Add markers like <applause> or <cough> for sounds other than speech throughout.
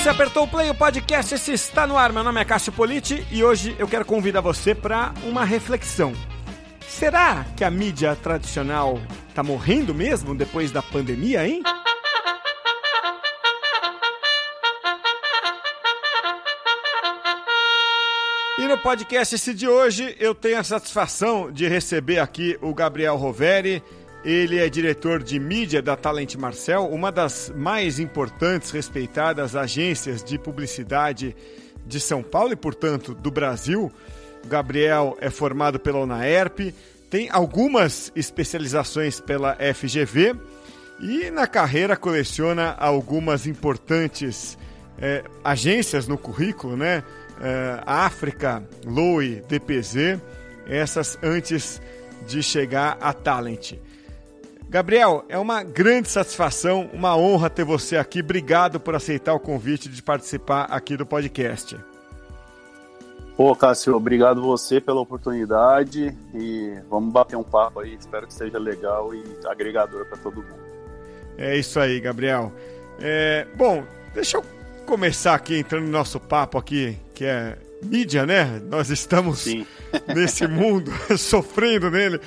você apertou o play, o podcast esse está no ar. Meu nome é Cássio Politi e hoje eu quero convidar você para uma reflexão. Será que a mídia tradicional está morrendo mesmo depois da pandemia, hein? E no podcast esse de hoje eu tenho a satisfação de receber aqui o Gabriel Roveri. Ele é diretor de mídia da Talent Marcel, uma das mais importantes, respeitadas agências de publicidade de São Paulo e, portanto, do Brasil. Gabriel é formado pela UNAERP, tem algumas especializações pela FGV e na carreira coleciona algumas importantes é, agências no currículo, né? É, África, Loe, DPZ, essas antes de chegar a Talent. Gabriel, é uma grande satisfação, uma honra ter você aqui. Obrigado por aceitar o convite de participar aqui do podcast. Pô, Cássio, obrigado você pela oportunidade e vamos bater um papo aí. Espero que seja legal e agregador para todo mundo. É isso aí, Gabriel. É, bom, deixa eu começar aqui entrando no nosso papo aqui, que é mídia, né? Nós estamos Sim. nesse mundo, <laughs> sofrendo nele.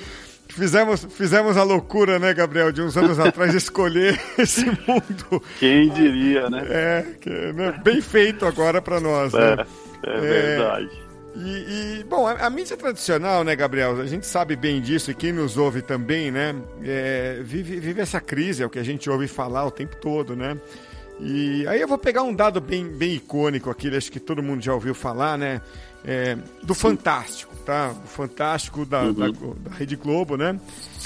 Fizemos, fizemos a loucura, né, Gabriel, de uns anos atrás, <laughs> escolher esse mundo. Quem diria, né? É, que, né? bem feito agora para nós. Né? É, é, verdade. E, e, bom, a, a, mídia tradicional, né, Gabriel? A gente sabe bem disso e quem nos ouve também, né? É, vive, vive essa crise, é o que a gente ouve falar o tempo todo, né? E aí eu vou pegar um dado bem, bem icônico aqui, acho que todo mundo já ouviu falar, né? é, do Fantástico, tá? O Fantástico da, uhum. da, da, Rede Globo, né?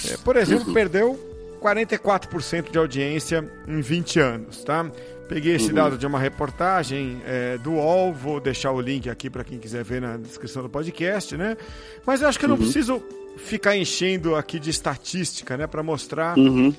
É, por exemplo, uhum. perdeu 44% de audiência em 20 anos, tá? Peguei esse uhum. dado de uma reportagem é, do UOL, vou deixar o link aqui para quem quiser ver na descrição do podcast, né? Mas eu acho que eu não uhum. preciso ficar enchendo aqui de estatística, né? Para mostrar uhum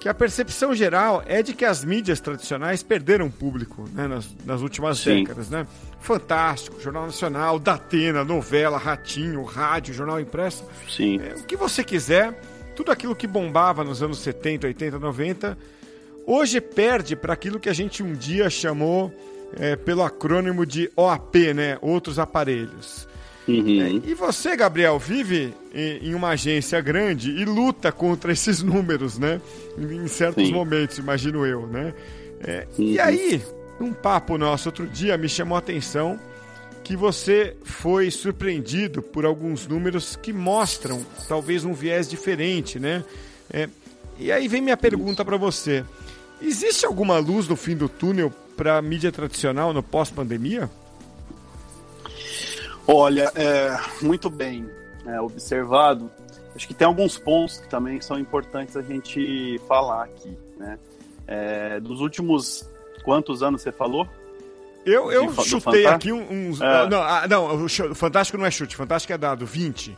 que a percepção geral é de que as mídias tradicionais perderam público né, nas, nas, últimas Sim. décadas. Né? Fantástico, Jornal Nacional, Datena, novela, Ratinho, rádio, jornal impresso. Sim. É, o que você quiser, tudo aquilo que bombava nos anos 70, 80, 90, hoje perde para aquilo que a gente um dia chamou é, pelo acrônimo de OAP, né? Outros aparelhos. Uhum. É, e você, Gabriel, vive em uma agência grande e luta contra <laughs> esses números, né? Em certos Sim. momentos, imagino eu, né? É, uhum. E aí, um papo nosso outro dia me chamou a atenção que você foi surpreendido por alguns números que mostram talvez um viés diferente, né? É, e aí vem minha pergunta para você: existe alguma luz no fim do túnel para a mídia tradicional no pós-pandemia? Olha, é, muito bem é, observado. Acho que tem alguns pontos que também são importantes a gente falar aqui, né? É, dos últimos quantos anos você falou? Eu, eu De, chutei aqui uns. É. Não, ah, não, o Fantástico não é chute, Fantástico é dado 20.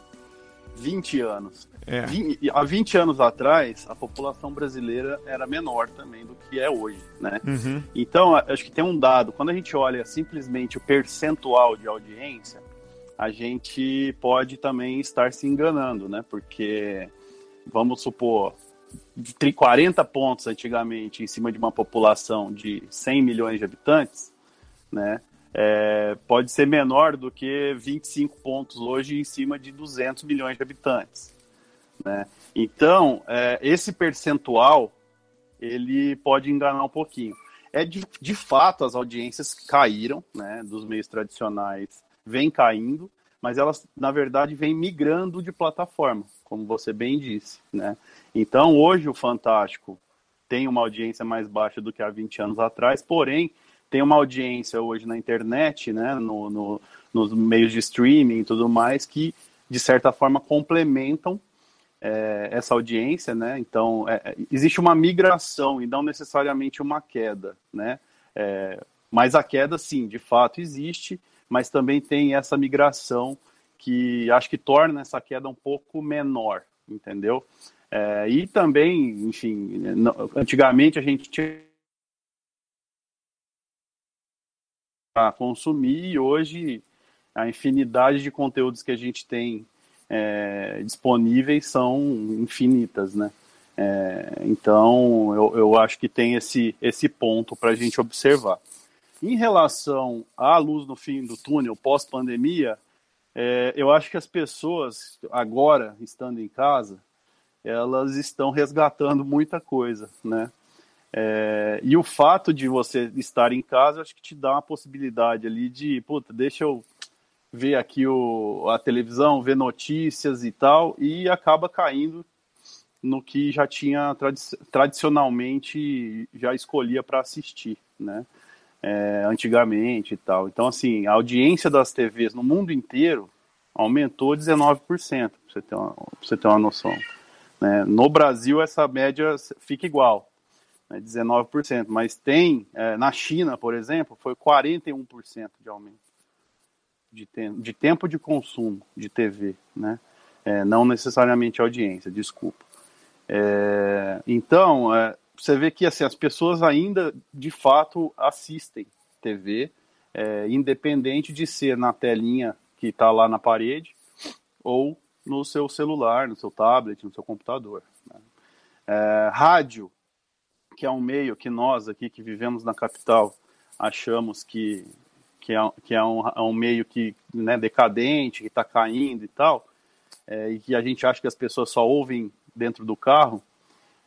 20 anos. É. 20, há 20 anos atrás, a população brasileira era menor também do que é hoje, né? Uhum. Então, acho que tem um dado, quando a gente olha simplesmente o percentual de audiência, a gente pode também estar se enganando, né? Porque, vamos supor, 40 pontos antigamente em cima de uma população de 100 milhões de habitantes, né? É, pode ser menor do que 25 pontos hoje em cima de 200 milhões de habitantes, né? Então, é, esse percentual, ele pode enganar um pouquinho. É de, de fato, as audiências caíram, né, dos meios tradicionais vem caindo, mas elas, na verdade, vêm migrando de plataforma, como você bem disse, né? Então, hoje o Fantástico tem uma audiência mais baixa do que há 20 anos atrás, porém, tem uma audiência hoje na internet, né, no, no, nos meios de streaming e tudo mais, que, de certa forma, complementam é, essa audiência, né? Então, é, é existe uma migração e não necessariamente uma queda, né? É, mas a queda, sim, de fato existe, mas também tem essa migração que acho que torna essa queda um pouco menor, entendeu? É, e também, enfim, antigamente a gente tinha a consumir e hoje a infinidade de conteúdos que a gente tem é, disponíveis são infinitas, né? É, então eu, eu acho que tem esse, esse ponto para a gente observar. Em relação à luz no fim do túnel pós-pandemia, é, eu acho que as pessoas, agora, estando em casa, elas estão resgatando muita coisa, né? É, e o fato de você estar em casa, acho que te dá uma possibilidade ali de, puta, deixa eu ver aqui o, a televisão, ver notícias e tal, e acaba caindo no que já tinha tradi tradicionalmente já escolhia para assistir, né? É, antigamente e tal. Então, assim, a audiência das TVs no mundo inteiro aumentou 19%, para você ter uma, você uma noção. Né? No Brasil, essa média fica igual, né? 19%, mas tem, é, na China, por exemplo, foi 41% de aumento de, te de tempo de consumo de TV, né? É, não necessariamente audiência, desculpa. É, então, é, você vê que assim, as pessoas ainda, de fato, assistem TV, é, independente de ser na telinha que está lá na parede ou no seu celular, no seu tablet, no seu computador. Né? É, rádio, que é um meio que nós aqui que vivemos na capital achamos que, que, é, que é, um, é um meio que né, decadente, que está caindo e tal, é, e que a gente acha que as pessoas só ouvem dentro do carro,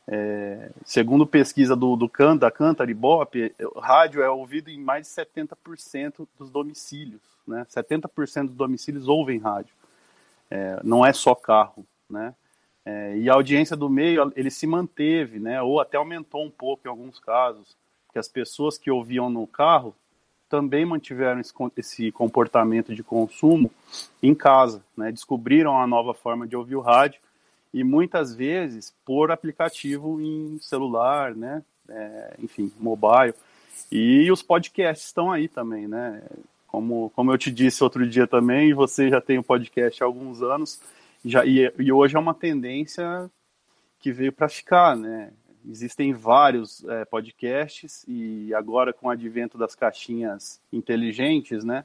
é, segundo pesquisa do, do Can, da Cantar Ibope, rádio é ouvido em mais de 70% dos domicílios. Né? 70% dos domicílios ouvem rádio. É, não é só carro. Né? É, e a audiência do meio ele se manteve, né? ou até aumentou um pouco em alguns casos, que as pessoas que ouviam no carro também mantiveram esse, esse comportamento de consumo em casa, né? descobriram a nova forma de ouvir o rádio e muitas vezes por aplicativo em celular, né? É, enfim, mobile. E os podcasts estão aí também, né? Como, como eu te disse outro dia também, você já tem o um podcast há alguns anos, já, e, e hoje é uma tendência que veio para ficar, né? Existem vários é, podcasts e agora com o advento das caixinhas inteligentes, né?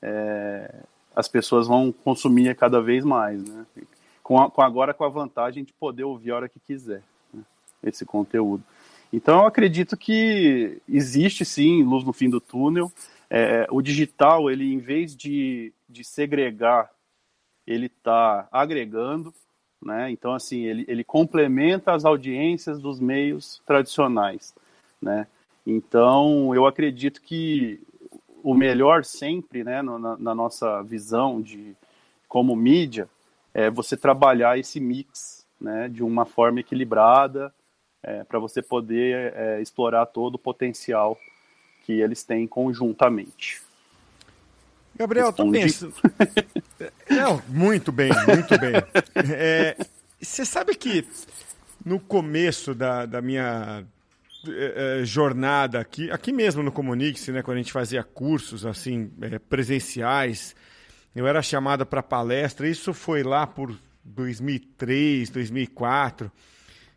É, as pessoas vão consumir cada vez mais, né? Com, a, com agora com a vantagem de poder ouvir a hora que quiser né, esse conteúdo. Então eu acredito que existe sim luz no fim do túnel. É, o digital, ele em vez de, de segregar, ele está agregando, né? Então assim ele, ele complementa as audiências dos meios tradicionais, né? Então eu acredito que o melhor sempre, né, na, na nossa visão de como mídia, é você trabalhar esse mix né, de uma forma equilibrada é, para você poder é, explorar todo o potencial que eles têm conjuntamente. Gabriel, tô pensando. Não, muito bem, muito bem. É, você sabe que no começo da, da minha é, é, jornada aqui, aqui mesmo no Comunix, né, quando a gente fazia cursos assim é, presenciais, eu era chamada para palestra, isso foi lá por 2003, 2004.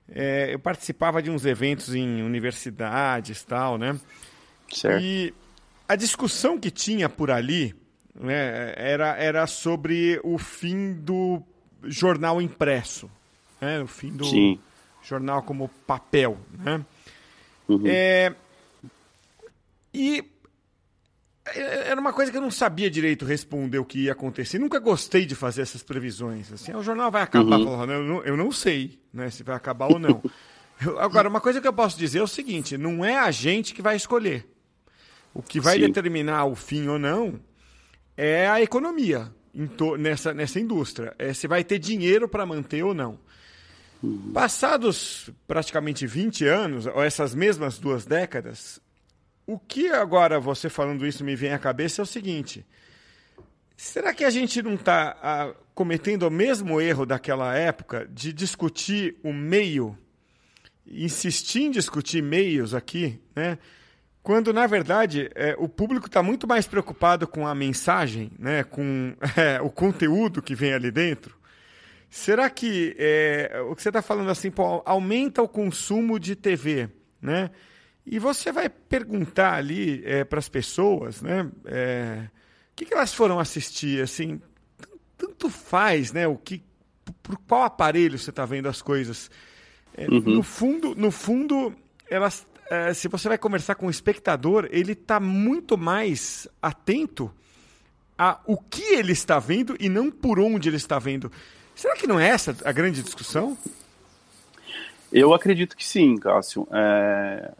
É, eu participava de uns eventos em universidades tal, né? Certo. E a discussão que tinha por ali né, era, era sobre o fim do jornal impresso, né? o fim do Sim. jornal como papel, né? Uhum. É, e era uma coisa que eu não sabia direito responder o que ia acontecer. Nunca gostei de fazer essas previsões. Assim, o jornal vai acabar, uhum. eu, não, eu não sei né, se vai acabar ou não. <laughs> Agora, uma coisa que eu posso dizer é o seguinte: não é a gente que vai escolher. O que vai Sim. determinar o fim ou não é a economia nessa, nessa indústria. É se vai ter dinheiro para manter ou não. Uhum. Passados praticamente 20 anos, ou essas mesmas duas décadas, o que agora você falando isso me vem à cabeça é o seguinte: será que a gente não está cometendo o mesmo erro daquela época de discutir o meio, insistir em discutir meios aqui, né? Quando, na verdade, é, o público está muito mais preocupado com a mensagem, né, com é, <laughs> o conteúdo que vem ali dentro. Será que é, o que você está falando assim, pô, aumenta o consumo de TV, né? E você vai perguntar ali é, para as pessoas, né? É, o que, que, elas foram assistir, assim, tanto faz, né? O que, por qual aparelho você está vendo as coisas? É, uhum. No fundo, no fundo, elas se você vai conversar com o espectador, ele está muito mais atento a o que ele está vendo e não por onde ele está vendo. Será que não é essa a grande discussão? Eu acredito que sim, Cássio. É,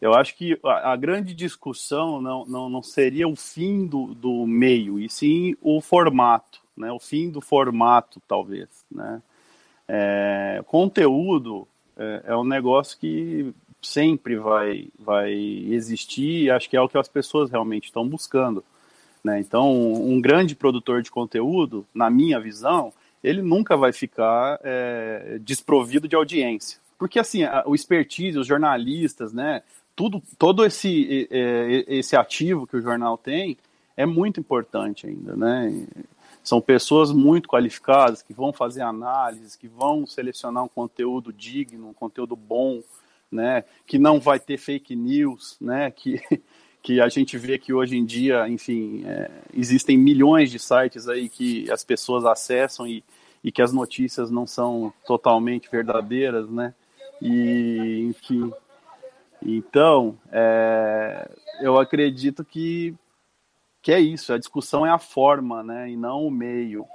eu acho que a, a, grande discussão não, não, não seria o fim do, do meio, e sim o formato, né? o fim do formato, talvez. Né? É, conteúdo é, é um negócio que sempre vai, vai existir e acho que é o que as pessoas realmente estão buscando. Né? Então, um grande produtor de conteúdo, na minha visão, ele nunca vai ficar é, desprovido de audiência. Porque, assim, a, o expertise, os jornalistas, né, tudo, todo esse, esse ativo que o jornal tem é muito importante ainda, né? São pessoas muito qualificadas que vão fazer análises, que vão selecionar um conteúdo digno, um conteúdo bom, né? Que não vai ter fake news, né? Que, <laughs> que a gente vê que hoje em dia, enfim, é, existem milhões de sites aí que as pessoas acessam e, e que as notícias não são totalmente verdadeiras, né? E, enfim, então, é, eu acredito que, que é isso, a discussão é a forma, né, e não o meio.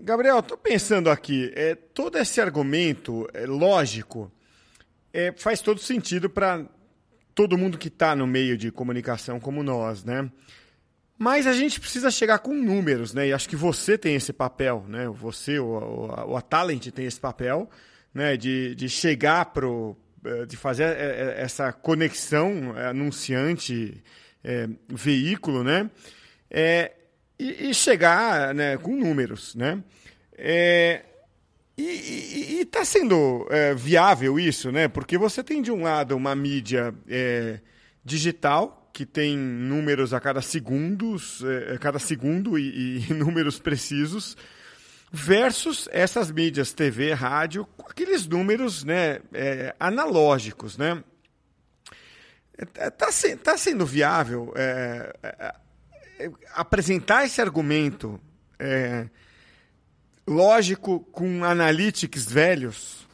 Gabriel, estou pensando aqui, é, todo esse argumento é, lógico é, faz todo sentido para todo mundo que está no meio de comunicação como nós, né? Mas a gente precisa chegar com números, né? E acho que você tem esse papel, né? Você, o, o, o a Talent tem esse papel, né? De, de chegar pro, de fazer eh, eh, essa conexão anunciante é, veículo, né? É, e, e, chegar né, com números, né? É, e está sendo é, viável isso, né? Porque você tem de um lado uma mídia é, digital que tem números a cada segundos, é, a cada segundo e, e, <laughs> números precisos, versus essas mídias TV, rádio, com aqueles números, né, é, analógicos, né? Está é, tá sendo viável é, apresentar esse argumento lógico com analytics velhos?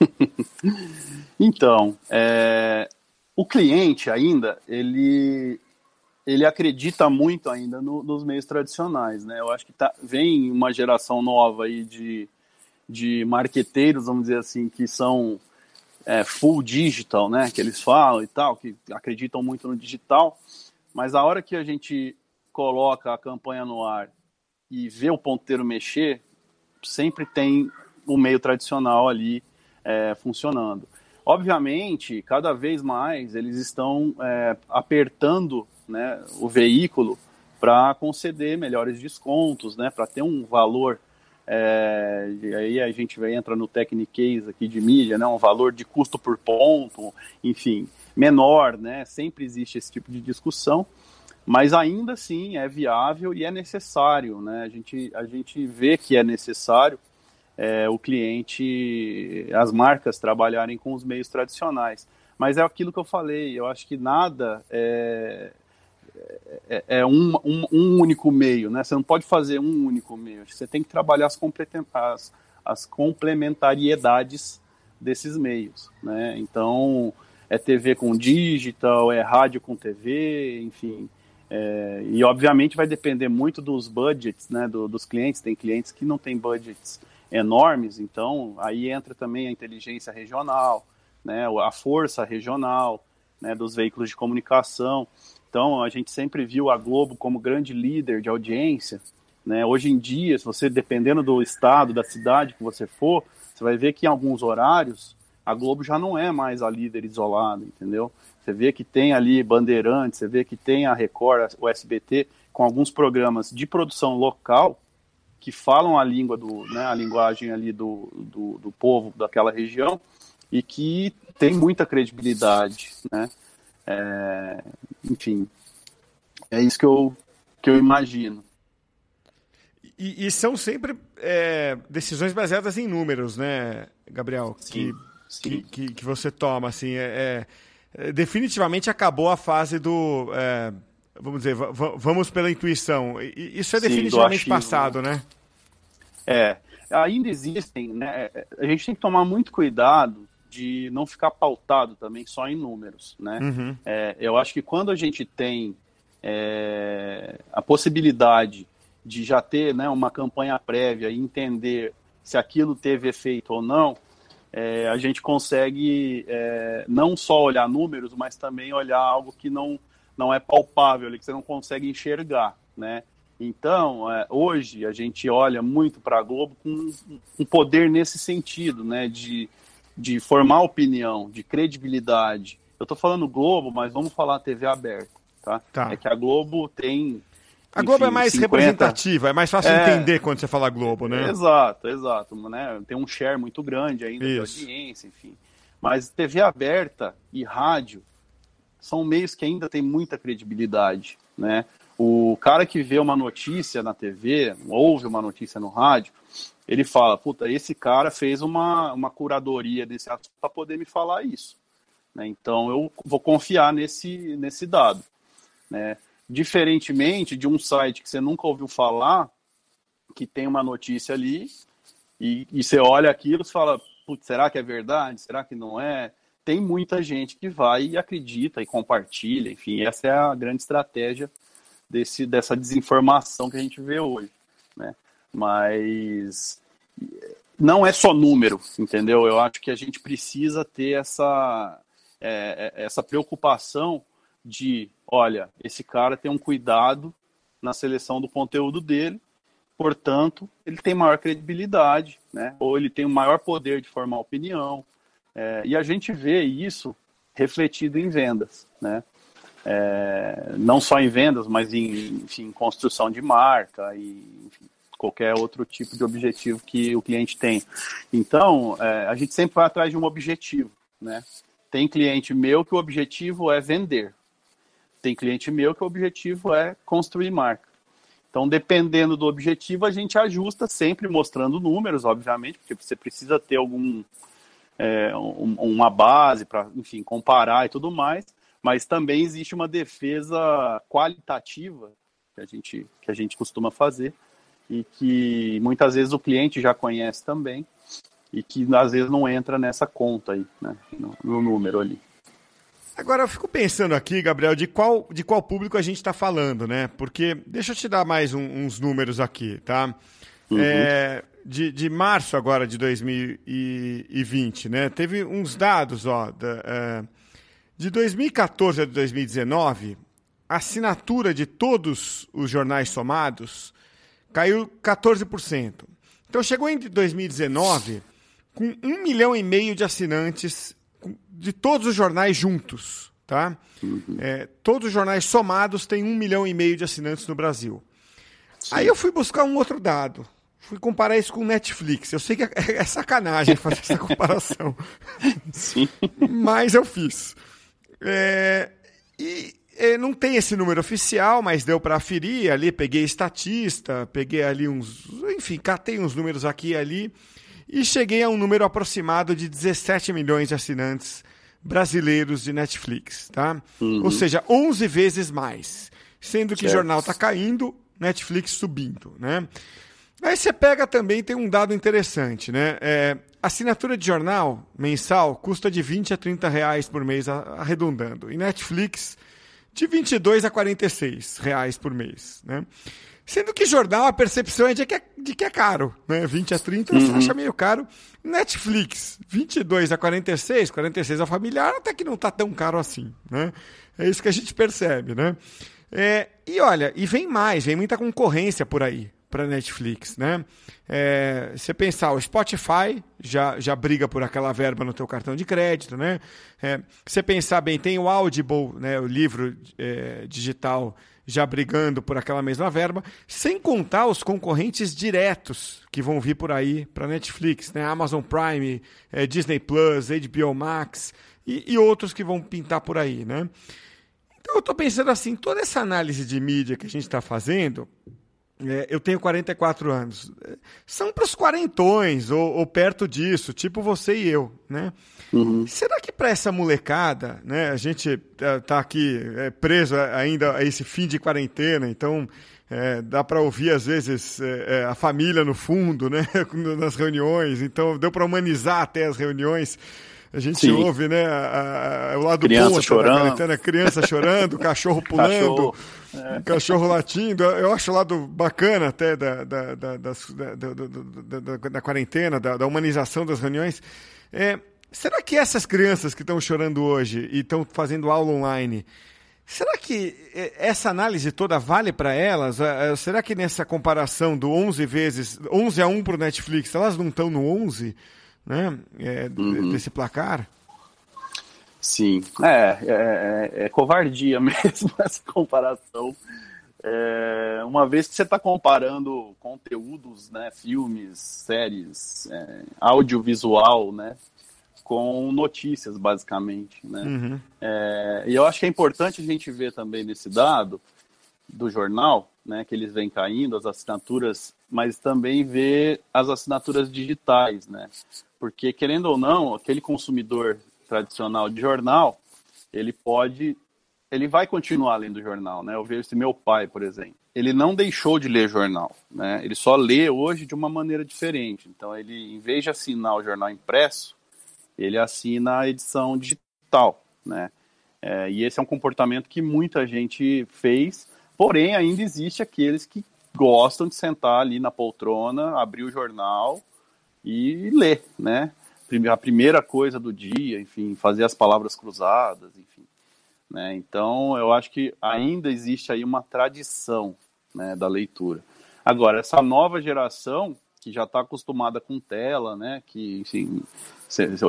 <laughs> então, é, o cliente ainda, ele, ele acredita muito ainda no, nos meios tradicionais, né? Eu acho que tá, vem uma geração nova aí de, de marqueteiros, vamos dizer assim, que são é, full digital, né? Que eles falam e tal, que acreditam muito no digital, mas a hora que a gente coloca a campanha no ar e vê o ponteiro mexer, sempre tem o meio tradicional ali é, funcionando. Obviamente, cada vez mais eles estão é, apertando né, o veículo para conceder melhores descontos, né, para ter um valor. É, e aí a gente vai entra no techniquez aqui de mídia, né, um valor de custo por ponto, enfim, menor, né, sempre existe esse tipo de discussão, mas ainda assim é viável e é necessário, né, a gente, a gente vê que é necessário é, o cliente, as marcas trabalharem com os meios tradicionais. Mas é aquilo que eu falei, eu acho que nada é, é, é um, um, um, único meio, né? Você não pode fazer um único meio, você tem que trabalhar as, as, as complementariedades desses meios, né? Então, é TV com digital, é rádio com TV, enfim. É, e obviamente vai depender muito dos budgets, né, do, dos clientes. Tem clientes que não têm budgets enormes, então aí entra também a inteligência regional, né, a força regional né, dos veículos de comunicação. Então a gente sempre viu a Globo como grande líder de audiência. Né? Hoje em dia, se você dependendo do estado, da cidade que você for, você vai ver que em alguns horários a Globo já não é mais a líder isolada, entendeu? Você vê que tem ali Bandeirantes, você vê que tem a Record, o SBT, com alguns programas de produção local que falam a língua do, né, a linguagem ali do, do, do povo daquela região e que tem muita credibilidade, né? É, enfim, é isso que eu, que eu imagino. E, e são sempre é, decisões baseadas em números, né, Gabriel? Sim, que, sim. Que, que, que, você toma, assim, é, é definitivamente acabou a fase do é, vamos dizer, vamos pela intuição. Isso é Sim, definitivamente passado, né? É, ainda existem, né? A gente tem que tomar muito cuidado de não ficar pautado também só em números, né? Uhum. É, eu acho que quando a gente tem é, a possibilidade de já ter né, uma campanha prévia e entender se aquilo teve efeito ou não, é, a gente consegue é, não só olhar números, mas também olhar algo que não, não é palpável, que você não consegue enxergar, né? Então, é, hoje a gente olha muito para a Globo com um poder nesse sentido, né? De, de formar opinião, de credibilidade. Eu estou falando Globo, mas vamos falar TV aberta, tá? tá? É que a Globo tem a Globo é mais 50... representativa, é mais fácil é... entender quando você fala Globo, né? Exato, exato. Né? Tem um share muito grande ainda Isso. de audiência, enfim. Mas TV aberta e rádio são meios que ainda têm muita credibilidade, né? O cara que vê uma notícia na TV, ouve uma notícia no rádio, ele fala, puta, esse cara fez uma, uma curadoria desse assunto para poder me falar isso. Né? Então eu vou confiar nesse, nesse dado. Né? Diferentemente de um site que você nunca ouviu falar, que tem uma notícia ali, e, e você olha aquilo e fala, putz, será que é verdade? Será que não é? Tem muita gente que vai e acredita e compartilha, enfim, essa é a grande estratégia desse, dessa desinformação que a gente vê hoje, né? Mas não é só número, entendeu? Eu acho que a gente precisa ter essa, é, é essa preocupação de, olha, esse cara tem um cuidado na seleção do conteúdo dele, portanto, ele tem maior credibilidade, né? Ou ele tem o maior poder de formar opinião. É, e a gente vê isso refletido em vendas, né? É, não só em vendas, mas em enfim, construção de marca e enfim, qualquer outro tipo de objetivo que o cliente tem. Então, é, a gente sempre vai atrás de um objetivo, né? Tem cliente meu que o objetivo é vender, tem cliente meu que o objetivo é construir marca. Então, dependendo do objetivo, a gente ajusta sempre mostrando números, obviamente, porque você precisa ter algum é, um, uma base para, enfim, comparar e tudo mais. Mas também existe uma defesa qualitativa que a gente que a gente costuma fazer e que muitas vezes o cliente já conhece também e que às vezes não entra nessa conta aí, né, no, no número ali. Agora eu fico pensando aqui, Gabriel, de qual, de qual público a gente está falando, né? Porque deixa eu te dar mais um, uns números aqui, tá? Uhum. É, de, de março agora de 2020, né? Teve uns dados, ó, da, é, de 2014 a 2019, a assinatura de todos os jornais somados caiu 14%. Então chegou em 2019 com um milhão e meio de assinantes de todos os jornais juntos, tá? Uhum. É, todos os jornais somados têm um milhão e meio de assinantes no Brasil. Sim. Aí eu fui buscar um outro dado. Fui comparar isso com o Netflix. Eu sei que é, é sacanagem fazer essa <laughs> comparação. Sim. Mas eu fiz. É, e é, não tem esse número oficial, mas deu para aferir ali. Peguei estatista, peguei ali uns. Enfim, catei uns números aqui e ali e cheguei a um número aproximado de 17 milhões de assinantes brasileiros de Netflix, tá? Uhum. Ou seja, 11 vezes mais. Sendo que certo. jornal está caindo, Netflix subindo, né? Aí você pega também, tem um dado interessante, né? É, assinatura de jornal mensal custa de 20 a 30 reais por mês, arredondando. E Netflix, de 22 a 46 reais por mês, né? Sendo que jornal, a percepção é de que é, de que é caro, né? 20 a 30 uhum. você acha meio caro. Netflix, 22 a 46, 46 ao familiar, até que não está tão caro assim, né? É isso que a gente percebe, né? É, e olha, e vem mais, vem muita concorrência por aí para Netflix, né? É, você pensar, o Spotify já, já briga por aquela verba no teu cartão de crédito, né? É, você pensar bem, tem o Audible, né, o livro é, digital já brigando por aquela mesma verba, sem contar os concorrentes diretos que vão vir por aí para Netflix, né? Amazon Prime, é, Disney Plus, HBO Max e, e, outros que vão pintar por aí, né? Então eu estou pensando assim, toda essa análise de mídia que a gente está fazendo, é, eu tenho 44 anos, são para os quarentões ou, ou perto disso, tipo você e eu, né? Uhum. Será que para essa molecada, né, a gente está é, aqui é, preso ainda a esse fim de quarentena, então É, dá para ouvir, às vezes, é, é, a família no fundo, né? <laughs> nas reuniões. Então, deu para humanizar até as reuniões. A gente Sim. ouve, né? A, a, o lado criança bom chorando. da criança chorando, <laughs> cachorro pulando, cachorro, é. cachorro latindo. Eu acho o lado bacana até da, da, da, da, da, da quarentena, da, humanização das reuniões. É, será que essas crianças que estão chorando hoje e estão fazendo aula online, Será que é, essa análise toda vale para elas? É, será que nessa comparação do 11 vezes, 11 a 1 para o Netflix, elas não estão no 11? né, é, uhum. desse placar? Sim, é, é, é, covardia <laughs> mesmo essa comparação. É, uma vez que você está comparando conteúdos, né, filmes, séries, é, audiovisual, né, com notícias, basicamente, né? Uhum. É, e eu acho que é importante a gente ver também nesse dado do jornal, né, que eles vêm caindo, as assinaturas, mas também ver as assinaturas digitais, né? Porque, querendo ou não, aquele consumidor tradicional de jornal, ele pode, ele vai continuar lendo jornal, né? Eu vejo esse meu pai, por exemplo. Ele não deixou de ler jornal, né? Ele só lê hoje de uma maneira diferente. Então, ele, em vez de assinar o jornal impresso, ele assina a edição digital, né? É, e esse é um comportamento que muita gente fez, porém ainda existe aqueles que gostam de sentar ali na poltrona, abrir o jornal e ler, né? A primeira coisa do dia, enfim, fazer as palavras cruzadas, enfim. Né? Então, eu acho que ainda existe aí uma tradição né, da leitura. Agora, essa nova geração, que já está acostumada com tela, né? Que, enfim,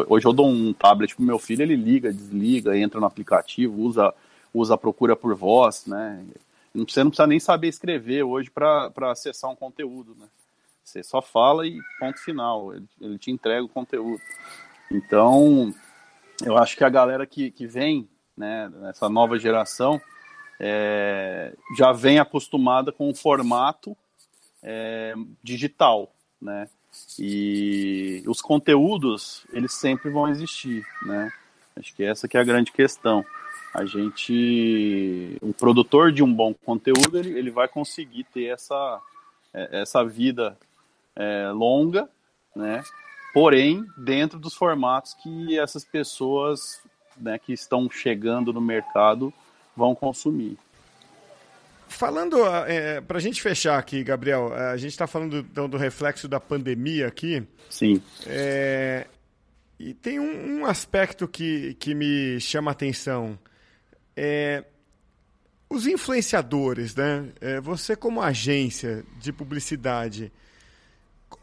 hoje eu dou um tablet pro meu filho, ele liga, desliga, entra no aplicativo, usa, usa a procura por voz, né? Você não precisa nem saber escrever hoje para acessar um conteúdo, né? Você só fala e ponto final. Ele, ele te entrega o conteúdo. Então, eu acho que a galera que, que vem, né, nessa nova geração, é, já vem acostumada com o formato é, digital, né? E os conteúdos, eles sempre vão existir, né? Acho que essa que é a grande questão. A gente, o produtor de um bom conteúdo, ele, ele vai conseguir ter essa, é, essa vida é, longa, né? Porém, dentro dos formatos que essas pessoas né, que estão chegando no mercado vão consumir. Falando, é, para a gente fechar aqui, Gabriel, a gente está falando do, do, reflexo da pandemia aqui. Sim. É, e tem um, um, aspecto que, que me chama a atenção. É, os influenciadores, né? É, você como agência de publicidade,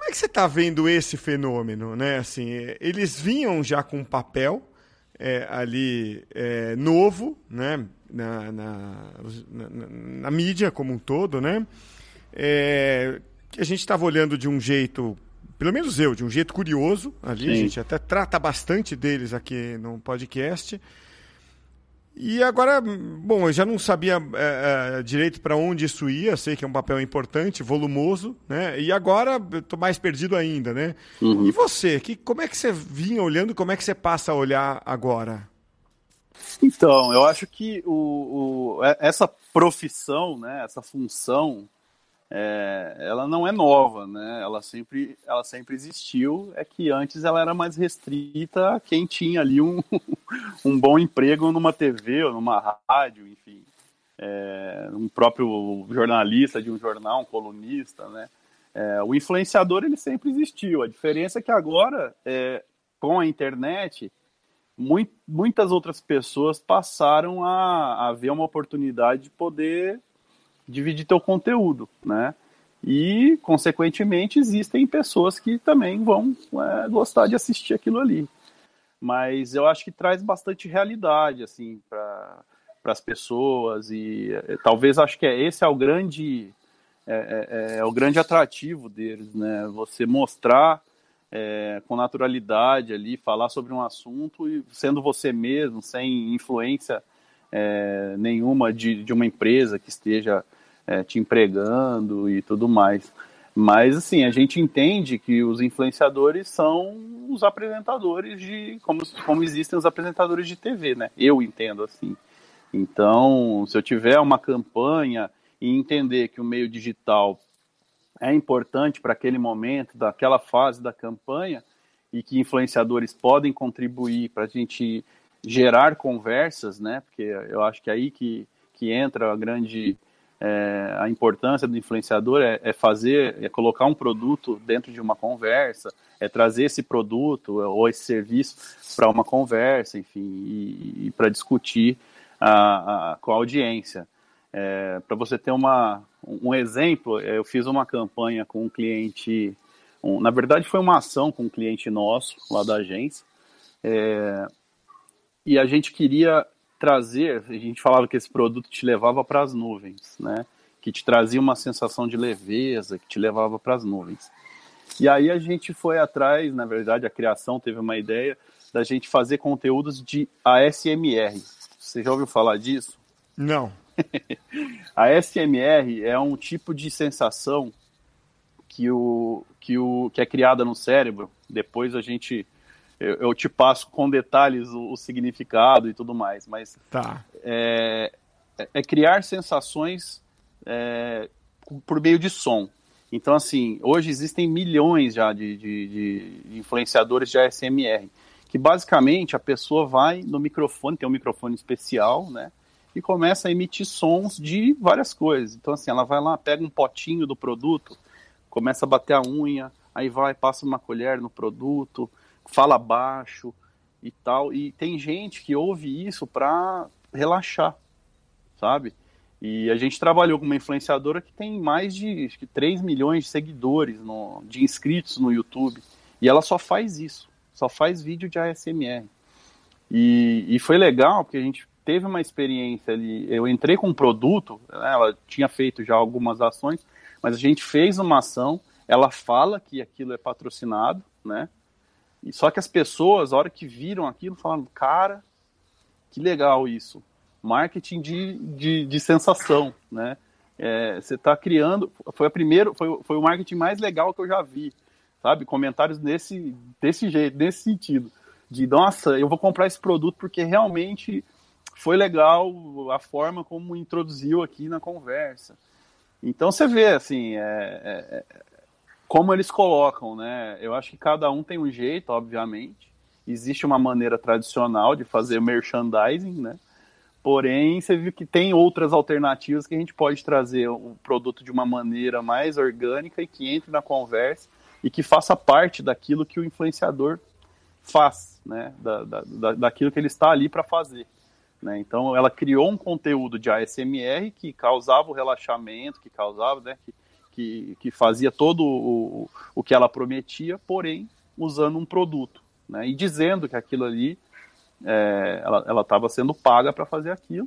como é que você está vendo esse fenômeno, né? Assim, eles vinham já com papel é, ali é, novo, né? Na, na, na, na, mídia como um todo, né? É, que a gente estava olhando de um jeito, pelo menos eu, de um jeito curioso ali. Sim. A gente até trata bastante deles aqui no podcast. E agora, bom, eu já não sabia é, é, direito para onde isso ia, sei que é um papel importante, volumoso, né? E agora estou mais perdido ainda, né? Uhum. E você, que, como é que você vinha olhando, como é que você passa a olhar agora? Então, eu acho que o, o essa profissão, né, essa função é, ela não é nova, né? Ela sempre, ela sempre existiu. É que antes ela era mais restrita a quem tinha ali um, <laughs> um bom emprego numa TV ou numa rádio, enfim, é, um próprio jornalista de um jornal, um colunista, né? É, o influenciador ele sempre existiu. A diferença é que agora, é, com a internet, muito, muitas outras pessoas passaram a, a ver uma oportunidade de poder dividir teu conteúdo, né? E, consequentemente, existem pessoas que também vão é, gostar de assistir aquilo ali. Mas eu acho que traz bastante realidade, assim, para as pessoas e é, talvez acho que é, esse é o grande é, é, é o grande atrativo deles, né? Você mostrar é, com naturalidade ali, falar sobre um assunto e sendo você mesmo, sem influência é, nenhuma de, de uma empresa que esteja é, te empregando e tudo mais. Mas, assim, a gente entende que os influenciadores são os apresentadores de. Como, como existem os apresentadores de TV, né? Eu entendo assim. Então, se eu tiver uma campanha e entender que o meio digital é importante para aquele momento, daquela fase da campanha, e que influenciadores podem contribuir para a gente gerar conversas, né? Porque eu acho que é aí que, que entra a grande é, a importância do influenciador é, é, fazer, é colocar um produto dentro de uma conversa, é trazer esse produto ou esse serviço para uma conversa, enfim, e, e para discutir a, a, com a audiência. É, para você ter uma, um exemplo, eu fiz uma campanha com um cliente, um, na verdade foi uma ação com um cliente nosso lá da agência, é, e a gente queria trazer, a gente falava que esse produto te levava para as nuvens, né? Que te trazia uma sensação de leveza, que te levava para as nuvens. E aí a gente foi atrás, na verdade, a criação teve uma ideia da gente fazer conteúdos de ASMR. Você já ouviu falar disso? Não. <laughs> a ASMR é um tipo de sensação que, o, que, o, que é criada no cérebro. Depois a gente eu, eu te passo com detalhes o, o, significado e tudo mais, mas tá. é, é, é criar sensações é, por meio de som. Então, assim, hoje existem milhões já de, de, de, influenciadores de ASMR, que basicamente a pessoa vai no microfone, tem um microfone especial, né? E começa a emitir sons de várias coisas. Então, assim, ela vai lá, pega um potinho do produto, começa a bater a unha, aí vai, passa uma colher no produto, fala baixo e tal. E tem gente que ouve isso para relaxar, sabe? E a gente trabalhou com uma influenciadora que tem mais de acho que 3 milhões de seguidores, no, de inscritos no YouTube. E ela só faz isso, só faz vídeo de ASMR. E, e foi legal, porque a gente teve uma experiência ali. Eu entrei com um produto, né, ela tinha feito já algumas ações, mas a gente fez uma ação. Ela fala que aquilo é patrocinado, né? E só que as pessoas, a hora que viram aquilo, falaram, cara, que legal isso. Marketing de, de, de sensação, né? É, você está criando, foi a primeiro, foi, foi o marketing mais legal que eu já vi, sabe? Comentários desse, desse jeito, nesse sentido, de nossa, eu vou comprar esse produto porque realmente foi legal a forma como introduziu aqui na conversa. Então você vê, assim, é, é, como eles colocam, né? Eu acho que cada um tem um jeito, obviamente. Existe uma maneira tradicional de fazer merchandising, né? Porém, você viu que tem outras alternativas que a gente pode trazer o produto de uma maneira mais orgânica e que entre na conversa e que faça parte daquilo que o influenciador faz, né? Da, da, daquilo que ele está ali para fazer. Né? Então, ela criou um conteúdo de ASMR que causava o relaxamento, que causava, né? Que que, que fazia todo o, o que ela prometia, porém usando um produto, né? E dizendo que aquilo ali é, ela estava sendo paga para fazer aquilo,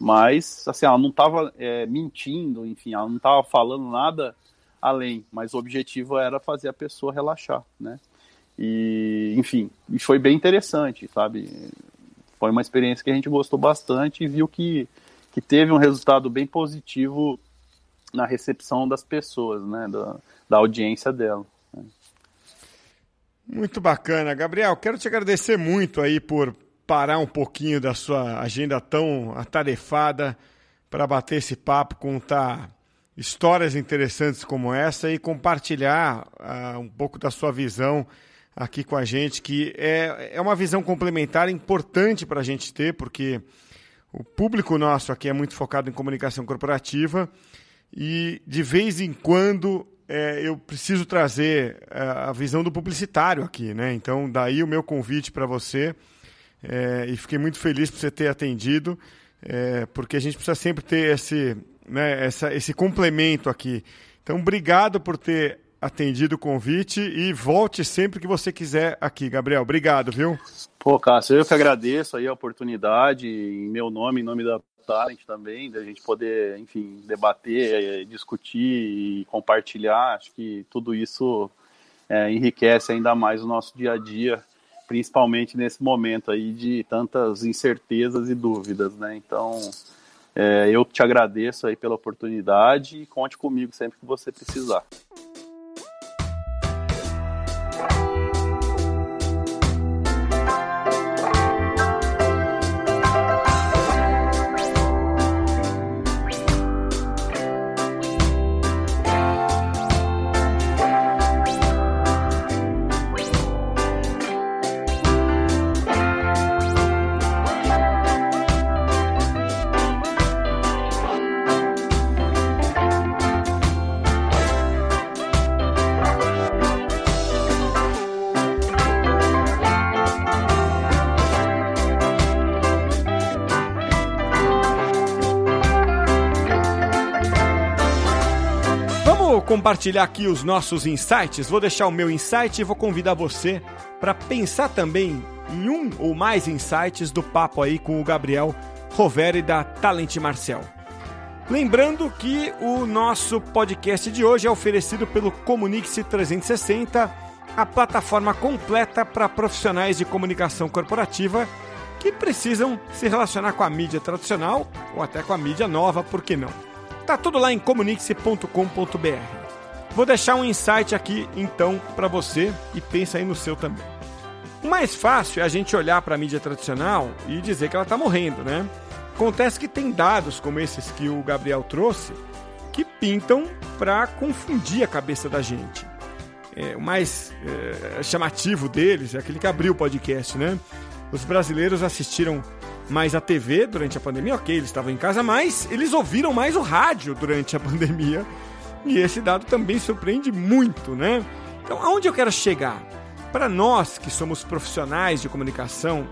mas assim ela não estava é, mentindo, enfim, ela não estava falando nada além, mas o objetivo era fazer a pessoa relaxar, né? E enfim, foi bem interessante, sabe? Foi uma experiência que a gente gostou bastante e viu que, que teve um resultado bem positivo na recepção das pessoas, né, da, da audiência dela. Muito bacana, Gabriel. Quero te agradecer muito aí por parar um pouquinho da sua agenda tão atarefada para bater esse papo, contar histórias interessantes como essa e compartilhar uh, um pouco da sua visão aqui com a gente, que é, é uma visão complementar importante para a gente ter, porque o público nosso aqui é muito focado em comunicação corporativa e de vez em quando é, eu preciso trazer a, é, a visão do publicitário aqui, né? Então, daí o meu convite para você. É, e fiquei muito feliz por você ter atendido, é, porque a gente precisa sempre ter esse, né, essa, esse complemento aqui. Então, obrigado por ter atendido o convite e volte sempre que você quiser aqui, Gabriel. Obrigado, viu? Pô, Cássio, eu que agradeço aí a oportunidade, em meu nome, em nome da Talent também, da gente poder, enfim, debater, eh, discutir e compartilhar. Acho que tudo isso é, enriquece ainda mais o nosso dia a dia, principalmente nesse momento aí de tantas incertezas e dúvidas, né? Então, é, eu te agradeço aí pela oportunidade e conte comigo sempre que você precisar. Compartilhar aqui os nossos insights, vou deixar o meu insight e vou convidar você para pensar também em um ou mais insights do papo aí com o Gabriel Roveri da Talent Marcel. Lembrando que o nosso podcast de hoje é oferecido pelo Comunique-se 360, a plataforma completa para profissionais de comunicação corporativa que precisam se relacionar com a mídia tradicional ou até com a mídia nova, por que não? Tá tudo lá em comunique-se.com.br. Vou deixar um insight aqui então para você e pensa aí no seu também. O mais fácil é a gente olhar para a mídia tradicional e dizer que ela está morrendo, né? Acontece que tem dados como esses que o Gabriel trouxe que pintam para confundir a cabeça da gente. É, o mais é, chamativo deles é aquele que abriu o podcast, né? Os brasileiros assistiram mais a TV durante a pandemia, ok, eles estavam em casa, mas eles ouviram mais o rádio durante a <laughs> pandemia. E esse dado também surpreende muito, né? Então, aonde eu quero chegar? Para nós que somos profissionais de comunicação,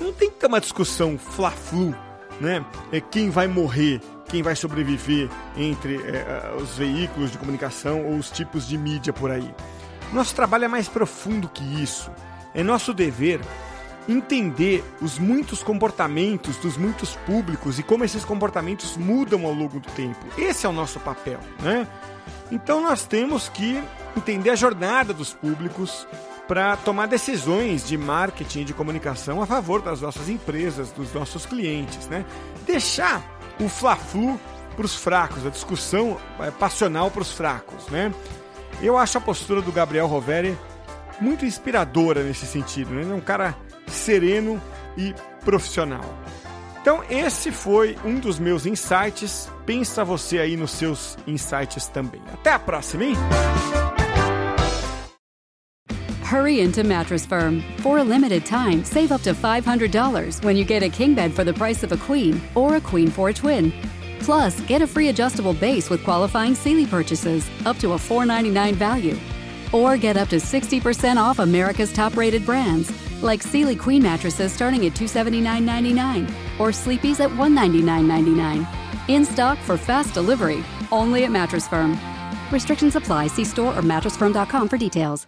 não tem que ter uma discussão fla-flu né? É quem vai morrer, quem vai sobreviver entre é, os veículos de comunicação ou os tipos de mídia por aí. Nosso trabalho é mais profundo que isso. É nosso dever entender os muitos comportamentos dos muitos públicos e como esses comportamentos mudam ao longo do tempo. Esse é o nosso papel, né? Então nós temos que entender a jornada dos públicos, para tomar decisões de marketing e de comunicação a favor das nossas empresas, dos nossos clientes, né? Deixar o fla-flu para os fracos, a discussão é, passional para os fracos, né? Eu acho a postura do Gabriel Roveri muito inspiradora nesse sentido, né? Ele é um cara sereno e profissional. Então, esse foi um dos meus insights. Pensa você aí nos seus insights também. Até a próxima, hein? Hurry into Mattress Firm. For a limited time, save up to $500 when you get a king bed for the price of a queen or a queen for a twin. Plus, get a free adjustable base with qualifying Sealy purchases up to a 499 value. Or get up to 60% off America's top rated brands, like Sealy Queen mattresses starting at $279.99 or Sleepies at $199.99. In stock for fast delivery, only at Mattress Firm. Restrictions apply. See store or mattressfirm.com for details.